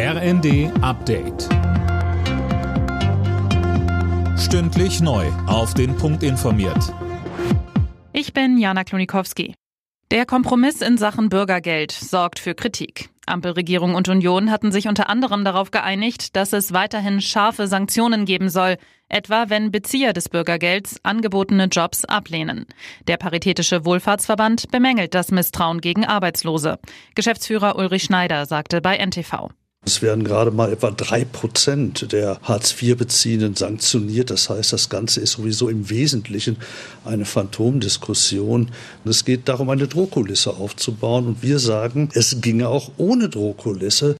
RND Update. Stündlich neu. Auf den Punkt informiert. Ich bin Jana Klonikowski. Der Kompromiss in Sachen Bürgergeld sorgt für Kritik. Ampelregierung und Union hatten sich unter anderem darauf geeinigt, dass es weiterhin scharfe Sanktionen geben soll, etwa wenn Bezieher des Bürgergelds angebotene Jobs ablehnen. Der Paritätische Wohlfahrtsverband bemängelt das Misstrauen gegen Arbeitslose. Geschäftsführer Ulrich Schneider sagte bei NTV. Es werden gerade mal etwa drei Prozent der Hartz-IV-Beziehenden sanktioniert. Das heißt, das Ganze ist sowieso im Wesentlichen eine Phantomdiskussion. es geht darum, eine Drohkulisse aufzubauen. Und wir sagen, es ginge auch ohne Drohkulisse.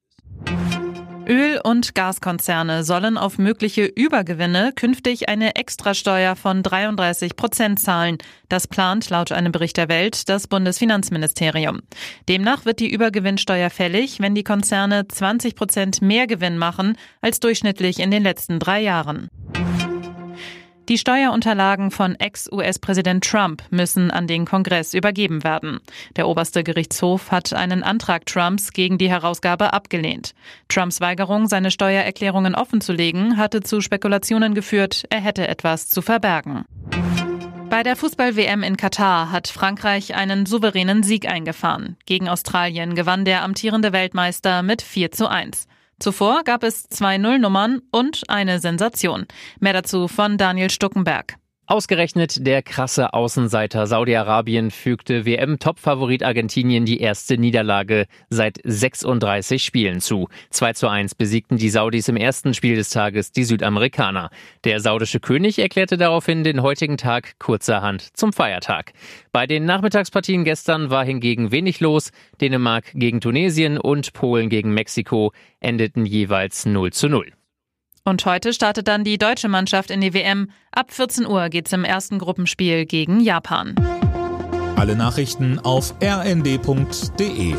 Öl- und Gaskonzerne sollen auf mögliche Übergewinne künftig eine Extrasteuer von 33 Prozent zahlen. Das plant laut einem Bericht der Welt das Bundesfinanzministerium. Demnach wird die Übergewinnsteuer fällig, wenn die Konzerne 20 Prozent mehr Gewinn machen als durchschnittlich in den letzten drei Jahren. Die Steuerunterlagen von Ex-US-Präsident Trump müssen an den Kongress übergeben werden. Der oberste Gerichtshof hat einen Antrag Trumps gegen die Herausgabe abgelehnt. Trumps Weigerung, seine Steuererklärungen offenzulegen, hatte zu Spekulationen geführt, er hätte etwas zu verbergen. Bei der Fußball-WM in Katar hat Frankreich einen souveränen Sieg eingefahren. Gegen Australien gewann der amtierende Weltmeister mit 4 zu 1. Zuvor gab es zwei Nullnummern und eine Sensation. Mehr dazu von Daniel Stuckenberg. Ausgerechnet der krasse Außenseiter Saudi-Arabien fügte WM-Topfavorit Argentinien die erste Niederlage seit 36 Spielen zu. 2 zu 1 besiegten die Saudis im ersten Spiel des Tages die Südamerikaner. Der saudische König erklärte daraufhin den heutigen Tag kurzerhand zum Feiertag. Bei den Nachmittagspartien gestern war hingegen wenig los. Dänemark gegen Tunesien und Polen gegen Mexiko endeten jeweils 0 zu 0. Und heute startet dann die deutsche Mannschaft in die WM. Ab 14 Uhr geht's im ersten Gruppenspiel gegen Japan. Alle Nachrichten auf rnd.de